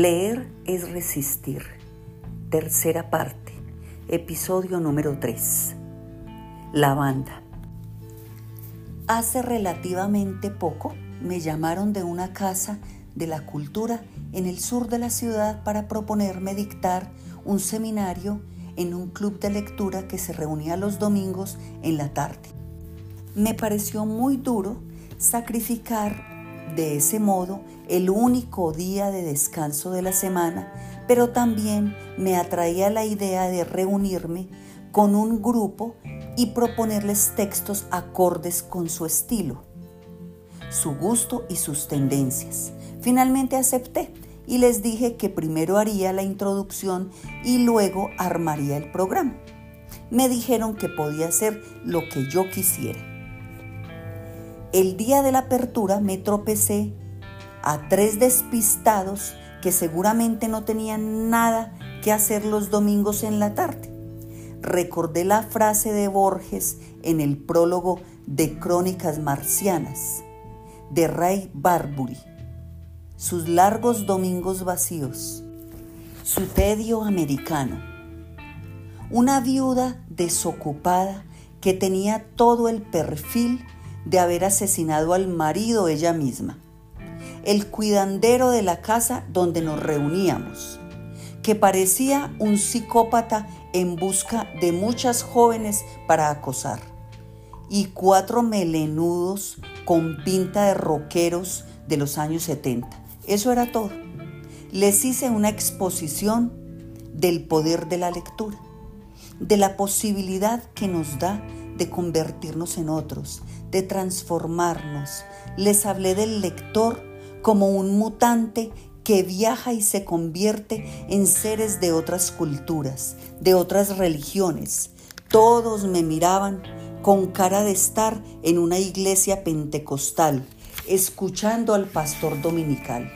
Leer es resistir. Tercera parte. Episodio número 3. La banda. Hace relativamente poco me llamaron de una casa de la cultura en el sur de la ciudad para proponerme dictar un seminario en un club de lectura que se reunía los domingos en la tarde. Me pareció muy duro sacrificar de ese modo el único día de descanso de la semana, pero también me atraía la idea de reunirme con un grupo y proponerles textos acordes con su estilo, su gusto y sus tendencias. Finalmente acepté y les dije que primero haría la introducción y luego armaría el programa. Me dijeron que podía hacer lo que yo quisiera. El día de la apertura me tropecé a tres despistados que seguramente no tenían nada que hacer los domingos en la tarde. Recordé la frase de Borges en el prólogo de Crónicas Marcianas, de Ray Bradbury. Sus largos domingos vacíos, su tedio americano. Una viuda desocupada que tenía todo el perfil de haber asesinado al marido ella misma el cuidandero de la casa donde nos reuníamos, que parecía un psicópata en busca de muchas jóvenes para acosar, y cuatro melenudos con pinta de roqueros de los años 70. Eso era todo. Les hice una exposición del poder de la lectura, de la posibilidad que nos da de convertirnos en otros, de transformarnos. Les hablé del lector como un mutante que viaja y se convierte en seres de otras culturas, de otras religiones. Todos me miraban con cara de estar en una iglesia pentecostal, escuchando al pastor dominical.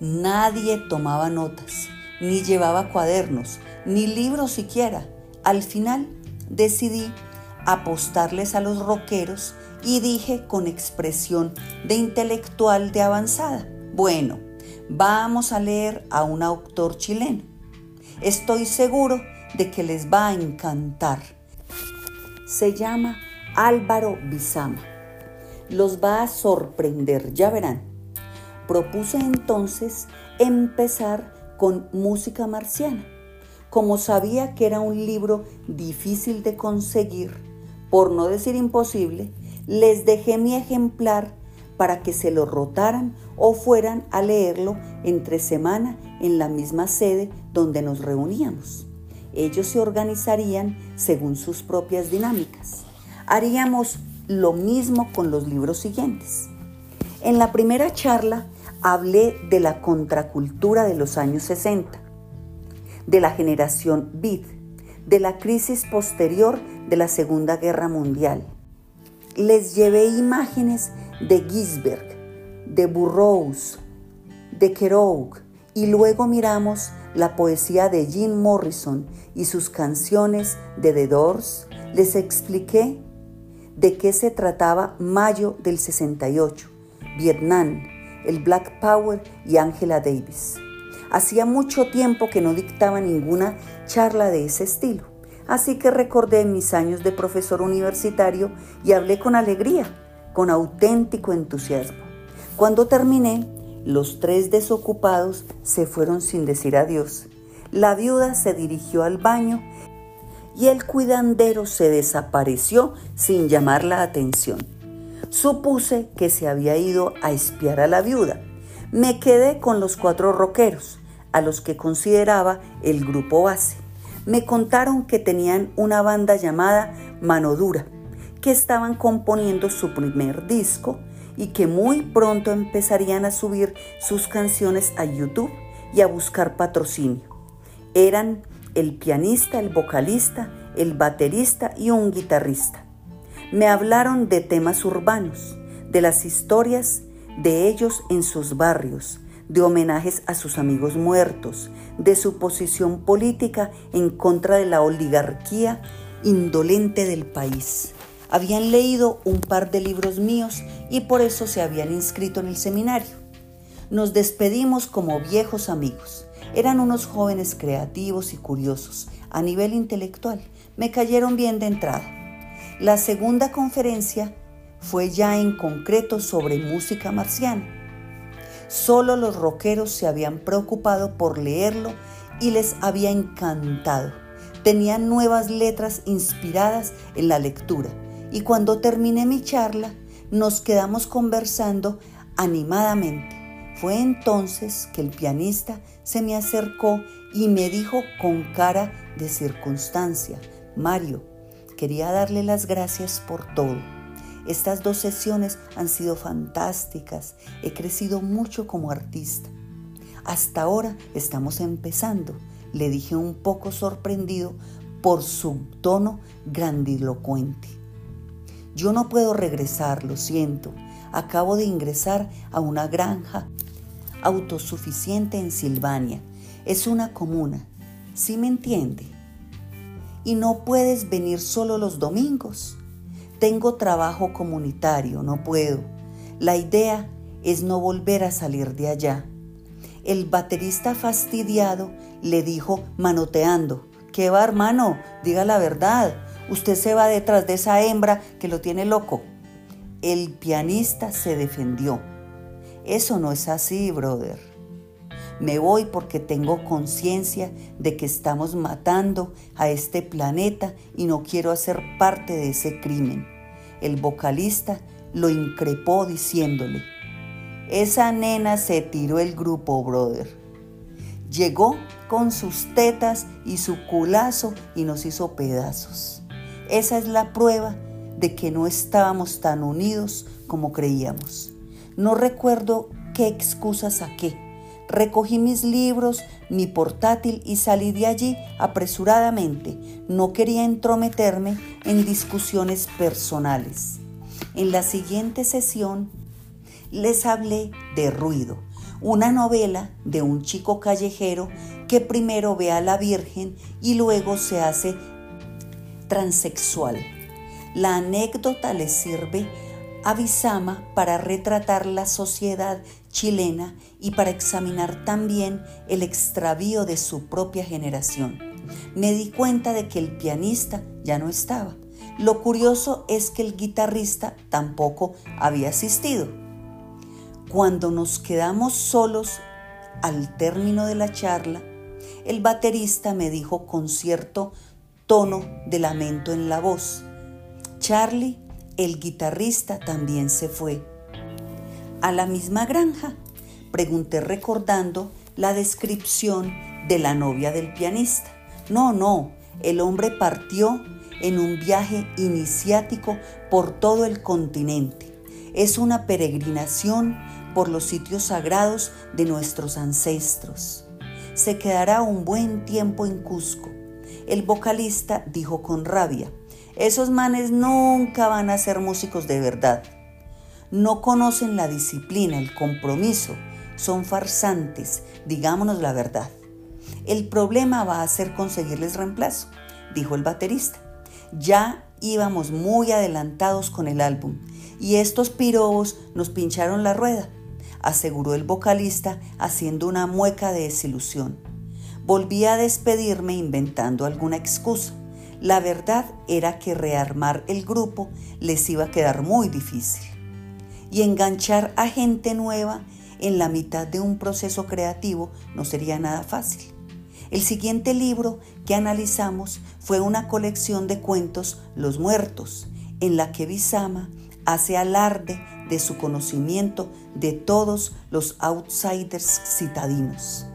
Nadie tomaba notas, ni llevaba cuadernos, ni libros siquiera. Al final decidí apostarles a los roqueros y dije con expresión de intelectual de avanzada, bueno, vamos a leer a un autor chileno. Estoy seguro de que les va a encantar. Se llama Álvaro Bizama. Los va a sorprender, ya verán. Propuse entonces empezar con música marciana. Como sabía que era un libro difícil de conseguir, por no decir imposible, les dejé mi ejemplar para que se lo rotaran o fueran a leerlo entre semana en la misma sede donde nos reuníamos. Ellos se organizarían según sus propias dinámicas. Haríamos lo mismo con los libros siguientes. En la primera charla hablé de la contracultura de los años 60, de la generación Beat, de la crisis posterior de la Segunda Guerra Mundial, les llevé imágenes de Gisberg, de Burroughs, de Kerouac y luego miramos la poesía de Jim Morrison y sus canciones de The Doors. Les expliqué de qué se trataba Mayo del 68, Vietnam, el Black Power y Angela Davis. Hacía mucho tiempo que no dictaba ninguna charla de ese estilo. Así que recordé mis años de profesor universitario y hablé con alegría, con auténtico entusiasmo. Cuando terminé, los tres desocupados se fueron sin decir adiós. La viuda se dirigió al baño y el cuidandero se desapareció sin llamar la atención. Supuse que se había ido a espiar a la viuda. Me quedé con los cuatro roqueros, a los que consideraba el grupo base me contaron que tenían una banda llamada Mano Dura, que estaban componiendo su primer disco y que muy pronto empezarían a subir sus canciones a YouTube y a buscar patrocinio. Eran el pianista, el vocalista, el baterista y un guitarrista. Me hablaron de temas urbanos, de las historias de ellos en sus barrios, de homenajes a sus amigos muertos, de su posición política en contra de la oligarquía indolente del país. Habían leído un par de libros míos y por eso se habían inscrito en el seminario. Nos despedimos como viejos amigos. Eran unos jóvenes creativos y curiosos. A nivel intelectual, me cayeron bien de entrada. La segunda conferencia fue ya en concreto sobre música marciana. Solo los rockeros se habían preocupado por leerlo y les había encantado. Tenían nuevas letras inspiradas en la lectura y cuando terminé mi charla nos quedamos conversando animadamente. Fue entonces que el pianista se me acercó y me dijo con cara de circunstancia, Mario, quería darle las gracias por todo. Estas dos sesiones han sido fantásticas. He crecido mucho como artista. Hasta ahora estamos empezando, le dije un poco sorprendido por su tono grandilocuente. Yo no puedo regresar, lo siento. Acabo de ingresar a una granja autosuficiente en Silvania. Es una comuna. ¿Sí me entiende? Y no puedes venir solo los domingos. Tengo trabajo comunitario, no puedo. La idea es no volver a salir de allá. El baterista fastidiado le dijo manoteando, ¿qué va hermano? Diga la verdad. Usted se va detrás de esa hembra que lo tiene loco. El pianista se defendió. Eso no es así, brother. Me voy porque tengo conciencia de que estamos matando a este planeta y no quiero hacer parte de ese crimen. El vocalista lo increpó diciéndole, esa nena se tiró el grupo, brother. Llegó con sus tetas y su culazo y nos hizo pedazos. Esa es la prueba de que no estábamos tan unidos como creíamos. No recuerdo qué excusa saqué. Recogí mis libros, mi portátil y salí de allí apresuradamente. No quería entrometerme en discusiones personales. En la siguiente sesión les hablé de Ruido, una novela de un chico callejero que primero ve a la Virgen y luego se hace transexual. La anécdota le sirve a Bizama para retratar la sociedad chilena y para examinar también el extravío de su propia generación. Me di cuenta de que el pianista ya no estaba. Lo curioso es que el guitarrista tampoco había asistido. Cuando nos quedamos solos al término de la charla, el baterista me dijo con cierto tono de lamento en la voz, Charlie, el guitarrista, también se fue. ¿A la misma granja? Pregunté recordando la descripción de la novia del pianista. No, no, el hombre partió en un viaje iniciático por todo el continente. Es una peregrinación por los sitios sagrados de nuestros ancestros. Se quedará un buen tiempo en Cusco. El vocalista dijo con rabia, esos manes nunca van a ser músicos de verdad. No conocen la disciplina, el compromiso, son farsantes, digámonos la verdad. El problema va a ser conseguirles reemplazo, dijo el baterista. Ya íbamos muy adelantados con el álbum y estos pirobos nos pincharon la rueda aseguró el vocalista haciendo una mueca de desilusión. Volví a despedirme inventando alguna excusa. La verdad era que rearmar el grupo les iba a quedar muy difícil. Y enganchar a gente nueva en la mitad de un proceso creativo no sería nada fácil. El siguiente libro que analizamos fue una colección de cuentos Los Muertos, en la que Bisama hace alarde de su conocimiento de todos los outsiders citadinos.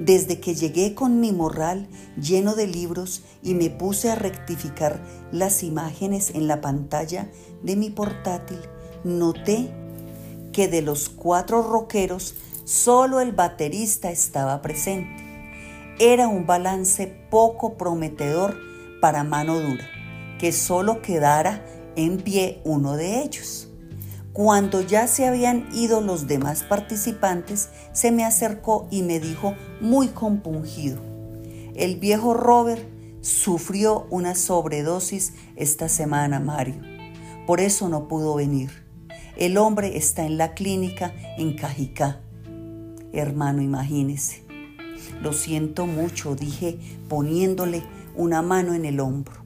Desde que llegué con mi morral lleno de libros y me puse a rectificar las imágenes en la pantalla de mi portátil, noté que de los cuatro rockeros solo el baterista estaba presente. Era un balance poco prometedor para mano dura, que solo quedara en pie uno de ellos. Cuando ya se habían ido los demás participantes, se me acercó y me dijo muy compungido, el viejo Robert sufrió una sobredosis esta semana, Mario. Por eso no pudo venir. El hombre está en la clínica en Cajicá. Hermano, imagínese. Lo siento mucho, dije poniéndole una mano en el hombro.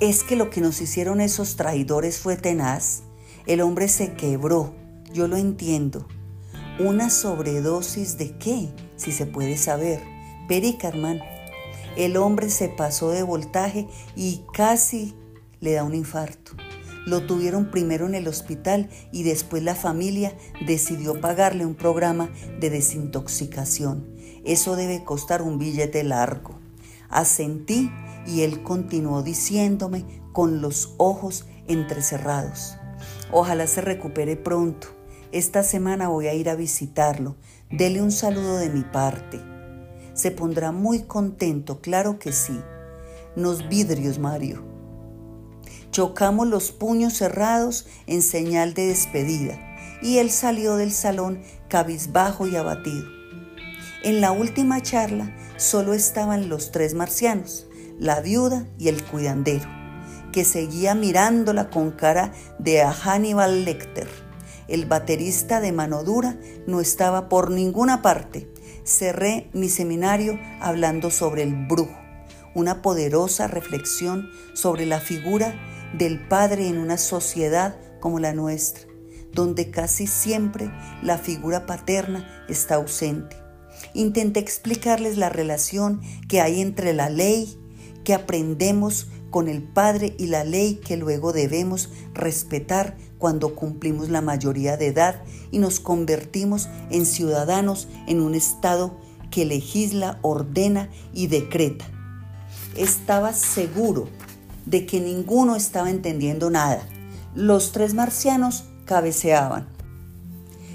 Es que lo que nos hicieron esos traidores fue tenaz. El hombre se quebró, yo lo entiendo. ¿Una sobredosis de qué? Si se puede saber. Perica, hermano. El hombre se pasó de voltaje y casi le da un infarto. Lo tuvieron primero en el hospital y después la familia decidió pagarle un programa de desintoxicación. Eso debe costar un billete largo. Asentí y él continuó diciéndome con los ojos entrecerrados. Ojalá se recupere pronto. Esta semana voy a ir a visitarlo. Dele un saludo de mi parte. Se pondrá muy contento, claro que sí. Nos vidrios, Mario. Chocamos los puños cerrados en señal de despedida y él salió del salón cabizbajo y abatido. En la última charla solo estaban los tres marcianos, la viuda y el cuidandero, que seguía mirándola con cara de a Hannibal Lecter. El baterista de mano dura no estaba por ninguna parte. Cerré mi seminario hablando sobre el brujo, una poderosa reflexión sobre la figura del padre en una sociedad como la nuestra, donde casi siempre la figura paterna está ausente. Intenté explicarles la relación que hay entre la ley que aprendemos con el Padre y la ley que luego debemos respetar cuando cumplimos la mayoría de edad y nos convertimos en ciudadanos en un Estado que legisla, ordena y decreta. Estaba seguro de que ninguno estaba entendiendo nada. Los tres marcianos cabeceaban.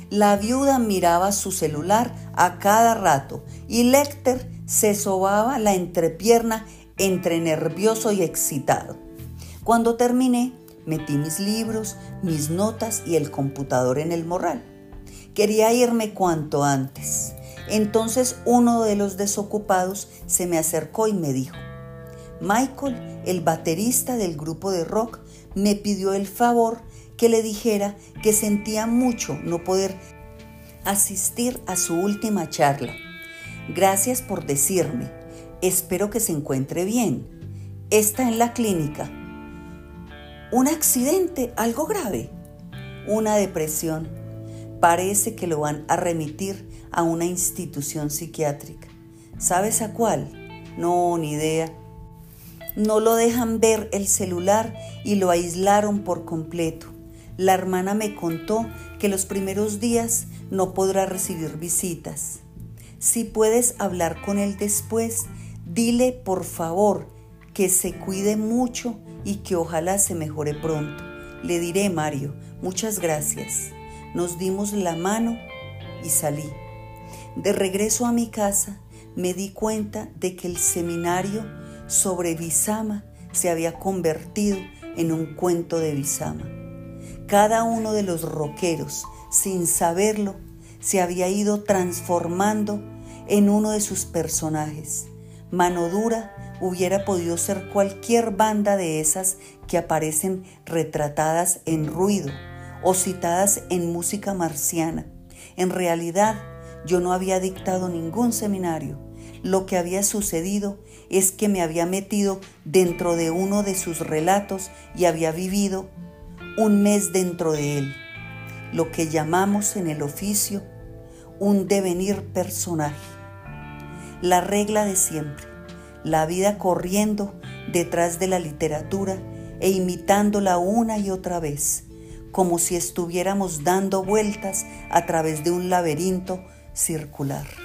La viuda miraba su celular a cada rato y Lecter se sobaba la entrepierna entre nervioso y excitado. Cuando terminé, metí mis libros, mis notas y el computador en el morral. Quería irme cuanto antes. Entonces uno de los desocupados se me acercó y me dijo, Michael, el baterista del grupo de rock, me pidió el favor que le dijera que sentía mucho no poder asistir a su última charla. Gracias por decirme. Espero que se encuentre bien. Está en la clínica. ¿Un accidente? ¿Algo grave? Una depresión. Parece que lo van a remitir a una institución psiquiátrica. ¿Sabes a cuál? No, ni idea no lo dejan ver el celular y lo aislaron por completo. La hermana me contó que los primeros días no podrá recibir visitas. Si puedes hablar con él después, dile por favor que se cuide mucho y que ojalá se mejore pronto. Le diré, Mario, muchas gracias. Nos dimos la mano y salí. De regreso a mi casa, me di cuenta de que el seminario sobre Bisama se había convertido en un cuento de Bisama. Cada uno de los roqueros, sin saberlo, se había ido transformando en uno de sus personajes. Mano Dura hubiera podido ser cualquier banda de esas que aparecen retratadas en ruido o citadas en música marciana. En realidad, yo no había dictado ningún seminario lo que había sucedido es que me había metido dentro de uno de sus relatos y había vivido un mes dentro de él, lo que llamamos en el oficio un devenir personaje. La regla de siempre, la vida corriendo detrás de la literatura e imitándola una y otra vez, como si estuviéramos dando vueltas a través de un laberinto circular.